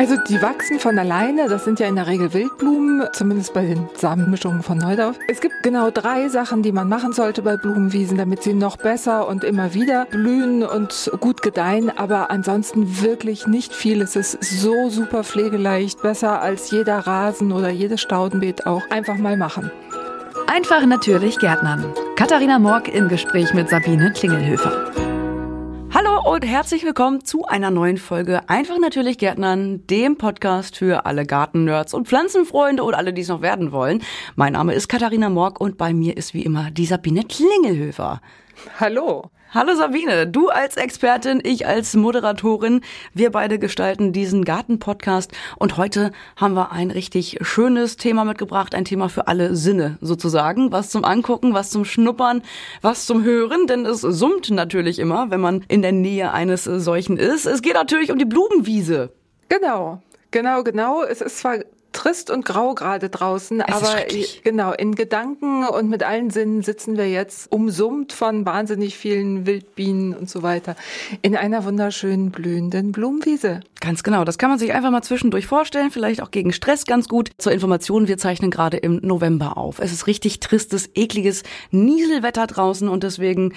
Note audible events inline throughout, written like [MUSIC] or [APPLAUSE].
Also die wachsen von alleine, das sind ja in der Regel Wildblumen, zumindest bei den Samenmischungen von Neudorf. Es gibt genau drei Sachen, die man machen sollte bei Blumenwiesen, damit sie noch besser und immer wieder blühen und gut gedeihen, aber ansonsten wirklich nicht viel. Es ist so super pflegeleicht, besser als jeder Rasen oder jedes Staudenbeet auch. Einfach mal machen. Einfach natürlich Gärtnern. Katharina Morg im Gespräch mit Sabine Klingelhöfer. Und herzlich willkommen zu einer neuen Folge Einfach natürlich Gärtnern, dem Podcast für alle Gartennerds und Pflanzenfreunde und alle, die es noch werden wollen. Mein Name ist Katharina Morg und bei mir ist wie immer die Sabine Klingelhöfer. Hallo. Hallo Sabine, du als Expertin, ich als Moderatorin. Wir beide gestalten diesen Garten-Podcast und heute haben wir ein richtig schönes Thema mitgebracht, ein Thema für alle Sinne sozusagen. Was zum Angucken, was zum Schnuppern, was zum Hören, denn es summt natürlich immer, wenn man in der Nähe eines solchen ist. Es geht natürlich um die Blumenwiese. Genau. Genau, genau. Es ist zwar trist und grau gerade draußen, es aber genau, in Gedanken und mit allen Sinnen sitzen wir jetzt umsummt von wahnsinnig vielen Wildbienen und so weiter in einer wunderschönen blühenden Blumenwiese. Ganz genau, das kann man sich einfach mal zwischendurch vorstellen, vielleicht auch gegen Stress ganz gut. Zur Information, wir zeichnen gerade im November auf. Es ist richtig tristes, ekliges Nieselwetter draußen und deswegen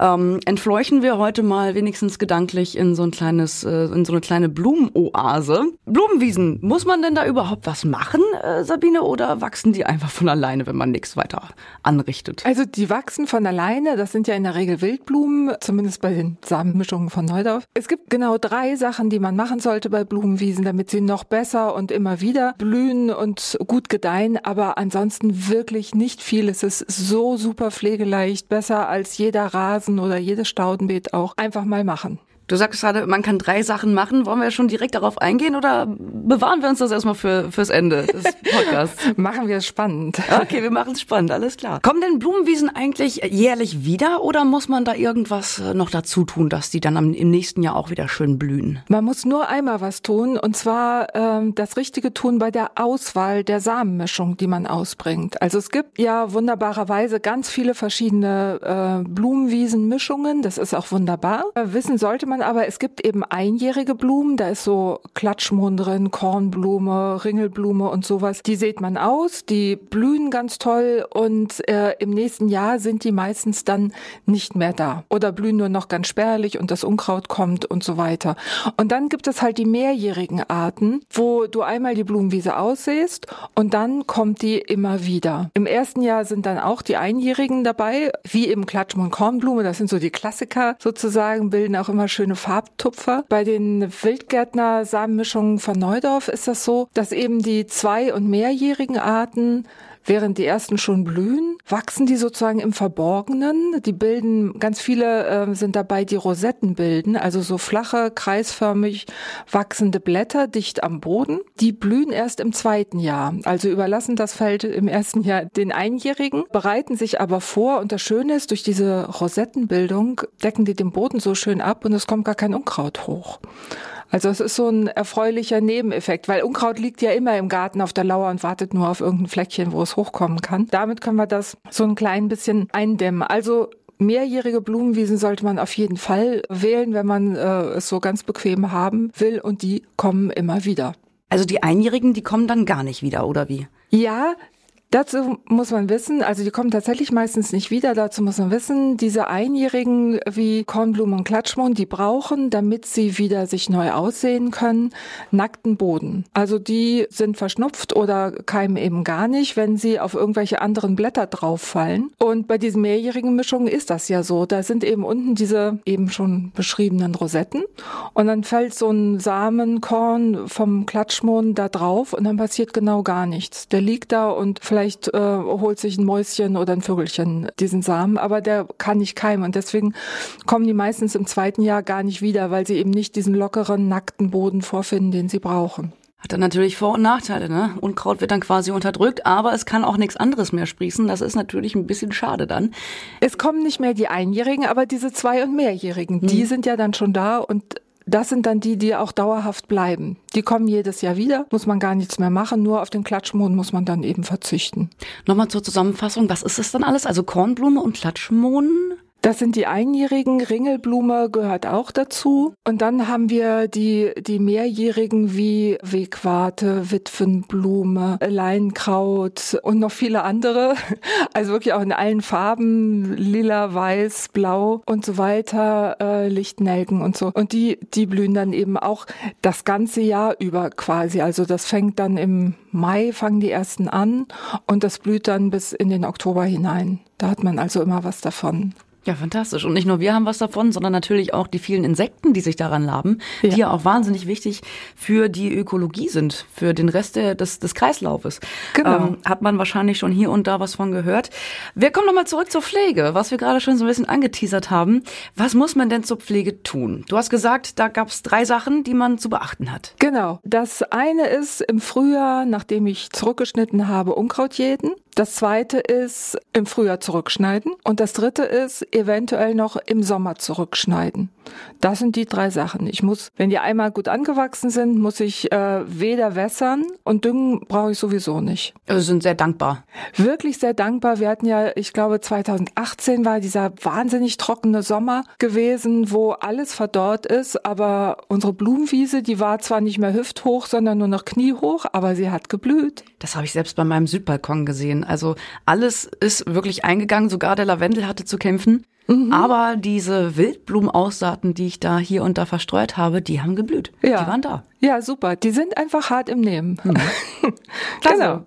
ähm, entfleuchen wir heute mal wenigstens gedanklich in so ein kleines, äh, in so eine kleine Blumenoase. Blumenwiesen, muss man denn da überhaupt was machen, äh, Sabine, oder wachsen die einfach von alleine, wenn man nichts weiter anrichtet? Also die wachsen von alleine, das sind ja in der Regel Wildblumen, zumindest bei den Samenmischungen von Neudorf. Es gibt genau drei Sachen, die man machen sollte bei Blumenwiesen, damit sie noch besser und immer wieder blühen und gut gedeihen, aber ansonsten wirklich nicht viel. Es ist so super pflegeleicht, besser als jeder Rasen oder jedes Staudenbeet auch einfach mal machen. Du sagst gerade, man kann drei Sachen machen. Wollen wir schon direkt darauf eingehen oder bewahren wir uns das erstmal für, fürs Ende des [LAUGHS] Podcasts? machen wir es spannend. Okay, wir machen es spannend, alles klar. Kommen denn Blumenwiesen eigentlich jährlich wieder oder muss man da irgendwas äh, noch dazu tun, dass die dann im nächsten Jahr auch wieder schön blühen? Man muss nur einmal was tun und zwar ähm, das Richtige tun bei der Auswahl der Samenmischung, die man ausbringt. Also es gibt ja wunderbarerweise ganz viele verschiedene äh, Blumenwiesenmischungen. Das ist auch wunderbar. Äh, wissen sollte man aber es gibt eben einjährige Blumen, da ist so Klatschmohn drin, Kornblume, Ringelblume und sowas. Die sieht man aus, die blühen ganz toll und äh, im nächsten Jahr sind die meistens dann nicht mehr da oder blühen nur noch ganz spärlich und das Unkraut kommt und so weiter. Und dann gibt es halt die mehrjährigen Arten, wo du einmal die Blumenwiese aussiehst und dann kommt die immer wieder. Im ersten Jahr sind dann auch die einjährigen dabei, wie eben Klatschmohn Kornblume, das sind so die Klassiker sozusagen, bilden auch immer schön schöne Farbtupfer. Bei den Wildgärtner-Samenmischungen von Neudorf ist das so, dass eben die zwei- und mehrjährigen Arten Während die ersten schon blühen, wachsen die sozusagen im Verborgenen. Die bilden, ganz viele äh, sind dabei, die Rosetten bilden, also so flache, kreisförmig wachsende Blätter dicht am Boden. Die blühen erst im zweiten Jahr, also überlassen das Feld im ersten Jahr den Einjährigen, bereiten sich aber vor und das Schöne ist, durch diese Rosettenbildung decken die den Boden so schön ab und es kommt gar kein Unkraut hoch. Also es ist so ein erfreulicher Nebeneffekt, weil Unkraut liegt ja immer im Garten auf der Lauer und wartet nur auf irgendein Fleckchen, wo es hochkommen kann. Damit können wir das so ein klein bisschen eindämmen. Also mehrjährige Blumenwiesen sollte man auf jeden Fall wählen, wenn man äh, es so ganz bequem haben will und die kommen immer wieder. Also die Einjährigen, die kommen dann gar nicht wieder, oder wie? Ja, Dazu muss man wissen, also die kommen tatsächlich meistens nicht wieder. Dazu muss man wissen, diese Einjährigen wie Kornblumen und Klatschmohn, die brauchen, damit sie wieder sich neu aussehen können, nackten Boden. Also die sind verschnupft oder keimen eben gar nicht, wenn sie auf irgendwelche anderen Blätter drauffallen. Und bei diesen mehrjährigen Mischungen ist das ja so. Da sind eben unten diese eben schon beschriebenen Rosetten und dann fällt so ein Samenkorn vom Klatschmohn da drauf und dann passiert genau gar nichts. Der liegt da und vielleicht vielleicht äh, holt sich ein Mäuschen oder ein Vögelchen diesen Samen, aber der kann nicht keimen und deswegen kommen die meistens im zweiten Jahr gar nicht wieder, weil sie eben nicht diesen lockeren, nackten Boden vorfinden, den sie brauchen. Hat dann natürlich Vor- und Nachteile, ne? Unkraut wird dann quasi unterdrückt, aber es kann auch nichts anderes mehr sprießen. Das ist natürlich ein bisschen schade dann. Es kommen nicht mehr die Einjährigen, aber diese Zwei- und Mehrjährigen, hm. die sind ja dann schon da und das sind dann die, die auch dauerhaft bleiben. Die kommen jedes Jahr wieder, muss man gar nichts mehr machen, nur auf den Klatschmohn muss man dann eben verzichten. Nochmal zur Zusammenfassung, was ist das dann alles? Also Kornblume und Klatschmohn? Das sind die einjährigen. Ringelblume gehört auch dazu. Und dann haben wir die, die mehrjährigen wie Wegwarte, Witwenblume, Leinkraut und noch viele andere. [LAUGHS] Also wirklich auch in allen Farben, lila, weiß, blau und so weiter, äh, Lichtnelken und so. Und die, die blühen dann eben auch das ganze Jahr über quasi. Also das fängt dann im Mai, fangen die ersten an und das blüht dann bis in den Oktober hinein. Da hat man also immer was davon. Ja, fantastisch. Und nicht nur wir haben was davon, sondern natürlich auch die vielen Insekten, die sich daran laben, ja. die ja auch wahnsinnig wichtig für die Ökologie sind, für den Rest des, des Kreislaufes. Genau. Ähm, hat man wahrscheinlich schon hier und da was von gehört. Wir kommen nochmal zurück zur Pflege, was wir gerade schon so ein bisschen angeteasert haben. Was muss man denn zur Pflege tun? Du hast gesagt, da gab es drei Sachen, die man zu beachten hat. Genau. Das eine ist im Frühjahr, nachdem ich zurückgeschnitten habe, Unkraut jäten. Das zweite ist im Frühjahr zurückschneiden. Und das dritte ist eventuell noch im Sommer zurückschneiden. Das sind die drei Sachen. Ich muss, wenn die einmal gut angewachsen sind, muss ich äh, weder wässern und düngen brauche ich sowieso nicht. Also sind sehr dankbar. Wirklich sehr dankbar. Wir hatten ja, ich glaube 2018 war dieser wahnsinnig trockene Sommer gewesen, wo alles verdorrt ist, aber unsere Blumenwiese, die war zwar nicht mehr hüfthoch, sondern nur noch kniehoch, aber sie hat geblüht. Das habe ich selbst bei meinem Südbalkon gesehen. Also alles ist wirklich eingegangen, sogar der Lavendel hatte zu kämpfen. Mhm. Aber diese Wildblumenaussaaten, die ich da hier und da verstreut habe, die haben geblüht. Ja. Die waren da. Ja, super. Die sind einfach hart im Nehmen. Mhm. [LAUGHS] genau.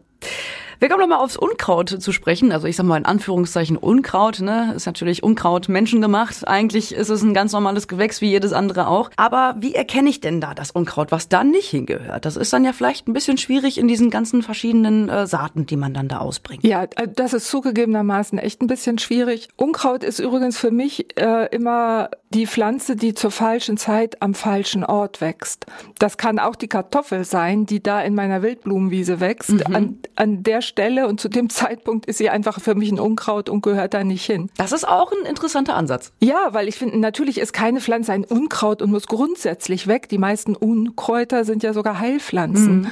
Wir kommen nochmal aufs Unkraut zu sprechen. Also ich sag mal in Anführungszeichen Unkraut, ne? Ist natürlich Unkraut menschengemacht. Eigentlich ist es ein ganz normales Gewächs wie jedes andere auch. Aber wie erkenne ich denn da das Unkraut, was da nicht hingehört? Das ist dann ja vielleicht ein bisschen schwierig in diesen ganzen verschiedenen äh, Saaten, die man dann da ausbringt. Ja, äh, das ist zugegebenermaßen echt ein bisschen schwierig. Unkraut ist übrigens für mich äh, immer die Pflanze, die zur falschen Zeit am falschen Ort wächst. Das kann auch die Kartoffel sein, die da in meiner Wildblumenwiese wächst. Mhm. An, an der Stelle und zu dem [LAUGHS] Zeitpunkt ist sie einfach für mich ein Unkraut und gehört da nicht hin. Das ist auch ein interessanter Ansatz. Ja, weil ich finde, natürlich ist keine Pflanze ein Unkraut und muss grundsätzlich weg. Die meisten Unkräuter sind ja sogar Heilpflanzen. Mhm.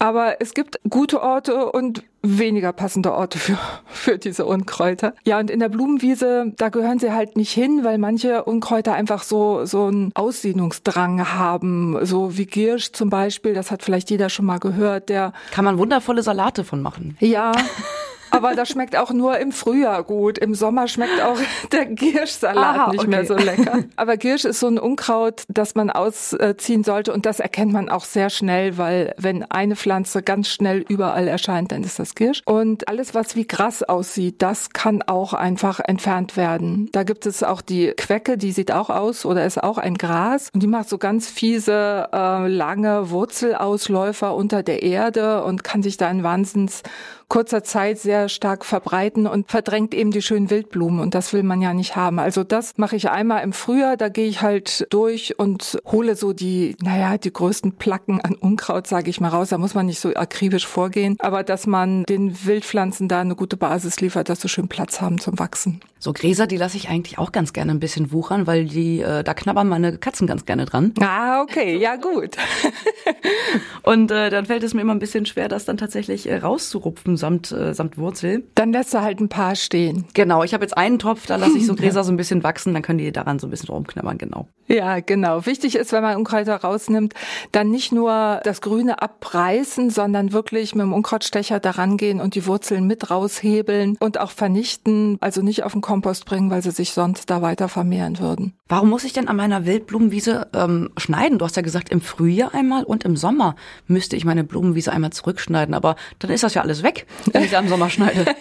Aber es gibt gute Orte und weniger passende Orte für, für diese Unkräuter. Ja, und in der Blumenwiese, da gehören sie halt nicht hin, weil manche Unkräuter einfach so, so einen Aussiedlungsdrang haben. So wie Giersch zum Beispiel, das hat vielleicht jeder schon mal gehört, der. Kann man wundervolle Salate von machen. Ja. [LAUGHS] Aber das schmeckt auch nur im Frühjahr gut. Im Sommer schmeckt auch [LAUGHS] der Girschsalat Aha, nicht okay. mehr so lecker. Aber Girsch ist so ein Unkraut, das man ausziehen sollte und das erkennt man auch sehr schnell, weil wenn eine Pflanze ganz schnell überall erscheint, dann ist das Girsch. Und alles, was wie Gras aussieht, das kann auch einfach entfernt werden. Da gibt es auch die Quecke, die sieht auch aus oder ist auch ein Gras und die macht so ganz fiese, äh, lange Wurzelausläufer unter der Erde und kann sich da in Wahnsinns kurzer Zeit sehr stark verbreiten und verdrängt eben die schönen Wildblumen und das will man ja nicht haben. Also das mache ich einmal im Frühjahr, da gehe ich halt durch und hole so die, naja, die größten Placken an Unkraut, sage ich mal raus. Da muss man nicht so akribisch vorgehen, aber dass man den Wildpflanzen da eine gute Basis liefert, dass sie schön Platz haben zum Wachsen. So Gräser, die lasse ich eigentlich auch ganz gerne ein bisschen wuchern, weil die, äh, da knabbern meine Katzen ganz gerne dran. Ah, okay, ja gut. [LAUGHS] und äh, dann fällt es mir immer ein bisschen schwer, das dann tatsächlich äh, rauszurupfen samt, äh, samt Wurzel. Dann lässt du halt ein paar stehen. Genau, ich habe jetzt einen Topf, da lasse ich so [LAUGHS] Gräser so ein bisschen wachsen, dann können die daran so ein bisschen rumknabbern, genau. Ja, genau. Wichtig ist, wenn man Unkräuter rausnimmt, dann nicht nur das Grüne abreißen, sondern wirklich mit dem Unkrautstecher daran gehen und die Wurzeln mit raushebeln und auch vernichten, also nicht auf den Kompost bringen, weil sie sich sonst da weiter vermehren würden. Warum muss ich denn an meiner Wildblumenwiese ähm, schneiden? Du hast ja gesagt, im Frühjahr einmal und im Sommer müsste ich meine Blumenwiese einmal zurückschneiden, aber dann ist das ja alles weg wenn ich am Sommer schneide. [LAUGHS]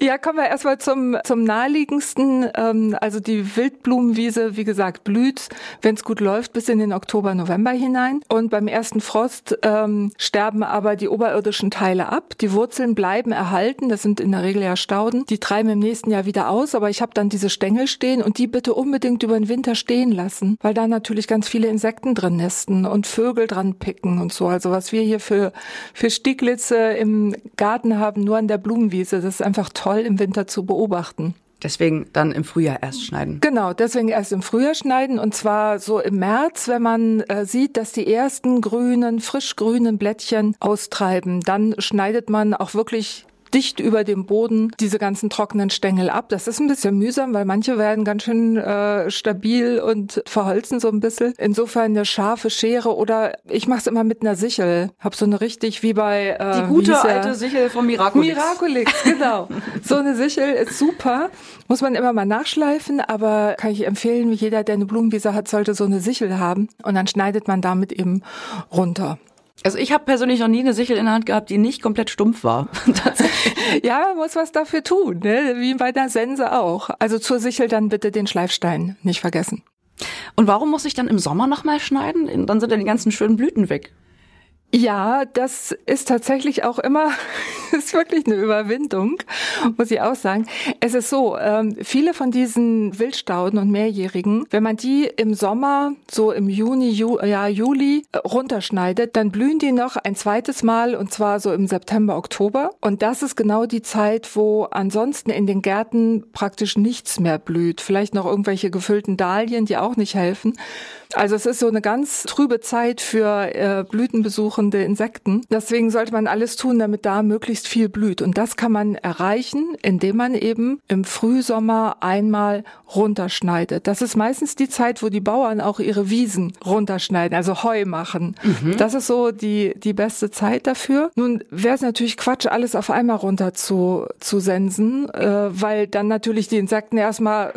ja, kommen wir erstmal zum, zum naheliegendsten. Ähm, also die Wildblumenwiese, wie gesagt, blüht, wenn es gut läuft, bis in den Oktober, November hinein. Und beim ersten Frost ähm, sterben aber die oberirdischen Teile ab. Die Wurzeln bleiben erhalten. Das sind in der Regel ja Stauden. Die treiben im nächsten Jahr wieder aus. Aber ich habe dann diese Stängel stehen und die bitte unbedingt über den Winter stehen lassen, weil da natürlich ganz viele Insekten drin nesten und Vögel dran picken und so. Also was wir hier für, für Stieglitze im Garten haben, nur an der Blumenwiese, das ist einfach toll im Winter zu beobachten. Deswegen dann im Frühjahr erst schneiden. Genau, deswegen erst im Frühjahr schneiden und zwar so im März, wenn man äh, sieht, dass die ersten grünen, frisch grünen Blättchen austreiben, dann schneidet man auch wirklich dicht über dem Boden diese ganzen trockenen Stängel ab. Das ist ein bisschen mühsam, weil manche werden ganz schön äh, stabil und verholzen so ein bisschen. Insofern eine scharfe Schere oder ich mache es immer mit einer Sichel. Hab so eine richtig wie bei äh, die gute alte Sichel vom Miraculix. Miraculix, genau. [LAUGHS] so eine Sichel ist super. Muss man immer mal nachschleifen, aber kann ich empfehlen, jeder, der eine Blumenwiese hat, sollte so eine Sichel haben und dann schneidet man damit eben runter. Also ich habe persönlich noch nie eine Sichel in der Hand gehabt, die nicht komplett stumpf war. [LAUGHS] ja, man muss was dafür tun, ne? wie bei der Sense auch. Also zur Sichel dann bitte den Schleifstein nicht vergessen. Und warum muss ich dann im Sommer nochmal schneiden? Dann sind ja die ganzen schönen Blüten weg. Ja, das ist tatsächlich auch immer, [LAUGHS] ist wirklich eine Überwindung, muss ich auch sagen. Es ist so, ähm, viele von diesen Wildstauden und Mehrjährigen, wenn man die im Sommer, so im Juni, Ju, ja, Juli äh, runterschneidet, dann blühen die noch ein zweites Mal und zwar so im September, Oktober. Und das ist genau die Zeit, wo ansonsten in den Gärten praktisch nichts mehr blüht. Vielleicht noch irgendwelche gefüllten Dahlien, die auch nicht helfen. Also es ist so eine ganz trübe Zeit für äh, blütenbesuchende Insekten. Deswegen sollte man alles tun, damit da möglichst viel blüht. Und das kann man erreichen, indem man eben im Frühsommer einmal runterschneidet. Das ist meistens die Zeit, wo die Bauern auch ihre Wiesen runterschneiden, also Heu machen. Mhm. Das ist so die, die beste Zeit dafür. Nun wäre es natürlich Quatsch, alles auf einmal runter zu, zu sensen, äh, weil dann natürlich die Insekten erstmal,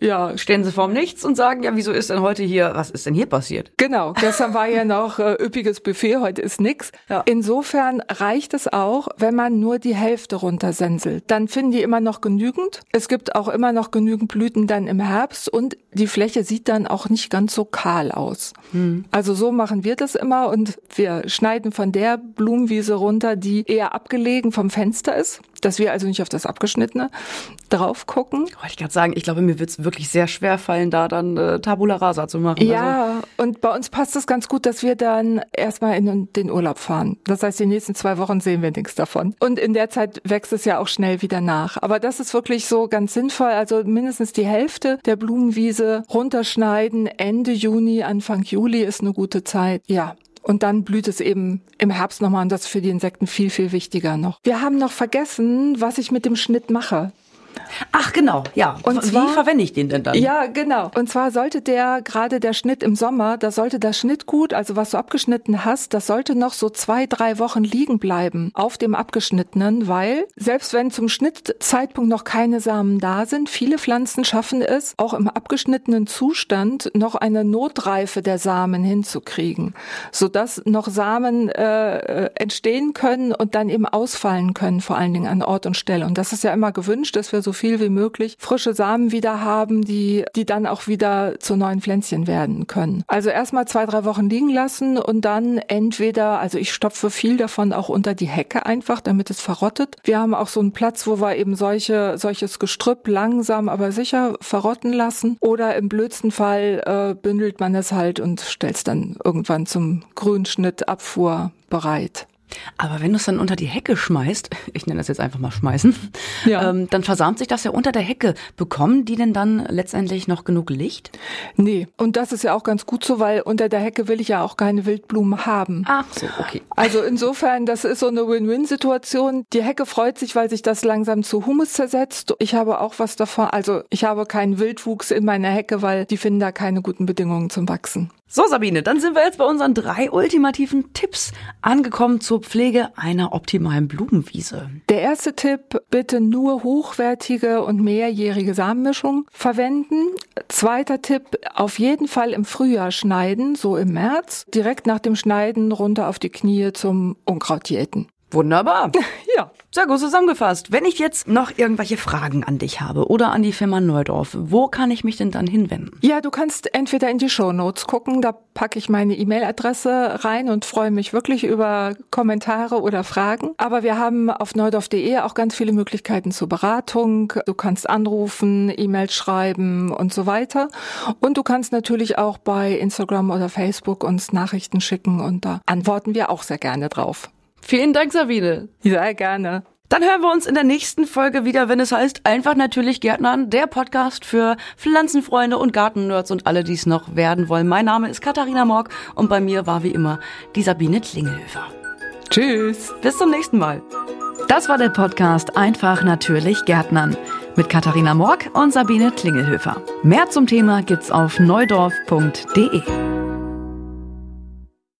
äh, ja. Stehen sie vorm Nichts und sagen, ja, wieso ist denn heute hier, was ist denn hier passiert? Genau, gestern war ja noch äh, üppiges Buffet, heute ist nix. Ja. Insofern reicht es auch, wenn man nur die Hälfte runtersenselt. Dann finden die immer noch genügend. Es gibt auch immer noch genügend Blüten dann im Herbst und die Fläche sieht dann auch nicht ganz so kahl aus. Hm. Also so machen wir das immer und wir schneiden von der Blumenwiese runter, die eher abgelegen vom Fenster ist dass wir also nicht auf das Abgeschnittene drauf gucken. Wollte ich gerade sagen, ich glaube, mir wird es wirklich sehr schwer fallen, da dann äh, Tabula Rasa zu machen. Ja, also. und bei uns passt es ganz gut, dass wir dann erstmal in den Urlaub fahren. Das heißt, die nächsten zwei Wochen sehen wir nichts davon. Und in der Zeit wächst es ja auch schnell wieder nach. Aber das ist wirklich so ganz sinnvoll. Also mindestens die Hälfte der Blumenwiese runterschneiden. Ende Juni, Anfang Juli ist eine gute Zeit. Ja, und dann blüht es eben im Herbst nochmal und das ist für die Insekten viel, viel wichtiger noch. Wir haben noch vergessen, was ich mit dem Schnitt mache. Ach genau, ja. Und zwar, wie verwende ich den denn dann? Ja, genau. Und zwar sollte der gerade der Schnitt im Sommer, da sollte das Schnittgut, also was du abgeschnitten hast, das sollte noch so zwei, drei Wochen liegen bleiben auf dem abgeschnittenen, weil selbst wenn zum Schnittzeitpunkt noch keine Samen da sind, viele Pflanzen schaffen es, auch im abgeschnittenen Zustand noch eine Notreife der Samen hinzukriegen, sodass noch Samen äh, entstehen können und dann eben ausfallen können, vor allen Dingen an Ort und Stelle. Und das ist ja immer gewünscht, dass wir so viel wie möglich frische Samen wieder haben, die, die dann auch wieder zu neuen Pflänzchen werden können. Also erstmal zwei, drei Wochen liegen lassen und dann entweder, also ich stopfe viel davon auch unter die Hecke einfach, damit es verrottet. Wir haben auch so einen Platz, wo wir eben solche, solches Gestrüpp langsam, aber sicher verrotten lassen. Oder im blödsten Fall äh, bündelt man es halt und stellt es dann irgendwann zum Grünschnitt, Abfuhr bereit. Aber wenn du es dann unter die Hecke schmeißt, [LAUGHS] ich nenne das jetzt einfach mal schmeißen, ja. ähm, dann versamt sich das ja unter der Hecke. Bekommen die denn dann letztendlich noch genug Licht? Nee, und das ist ja auch ganz gut so, weil unter der Hecke will ich ja auch keine Wildblumen haben. Ach so, okay. Also insofern, das ist so eine Win-Win-Situation. Die Hecke freut sich, weil sich das langsam zu Humus zersetzt. Ich habe auch was davon, also ich habe keinen Wildwuchs in meiner Hecke, weil die finden da keine guten Bedingungen zum Wachsen. So, Sabine, dann sind wir jetzt bei unseren drei ultimativen Tipps angekommen zur Pflege einer optimalen Blumenwiese. Der erste Tipp, bitte nur hochwertige und mehrjährige Samenmischung verwenden. Zweiter Tipp, auf jeden Fall im Frühjahr schneiden, so im März. Direkt nach dem Schneiden runter auf die Knie zum Unkrautjäten. Wunderbar. [LAUGHS] ja. Sehr gut zusammengefasst. Wenn ich jetzt noch irgendwelche Fragen an dich habe oder an die Firma Neudorf, wo kann ich mich denn dann hinwenden? Ja, du kannst entweder in die Show Notes gucken, da packe ich meine E-Mail-Adresse rein und freue mich wirklich über Kommentare oder Fragen. Aber wir haben auf neudorf.de auch ganz viele Möglichkeiten zur Beratung. Du kannst anrufen, E-Mails schreiben und so weiter. Und du kannst natürlich auch bei Instagram oder Facebook uns Nachrichten schicken und da antworten wir auch sehr gerne drauf. Vielen Dank, Sabine. Sehr gerne. Dann hören wir uns in der nächsten Folge wieder, wenn es heißt Einfach natürlich Gärtnern, der Podcast für Pflanzenfreunde und Gartennerds und alle, die es noch werden wollen. Mein Name ist Katharina Morg und bei mir war wie immer die Sabine Klingelhöfer. Tschüss. Bis zum nächsten Mal. Das war der Podcast Einfach natürlich Gärtnern mit Katharina Morg und Sabine Klingelhöfer. Mehr zum Thema gibt's auf neudorf.de.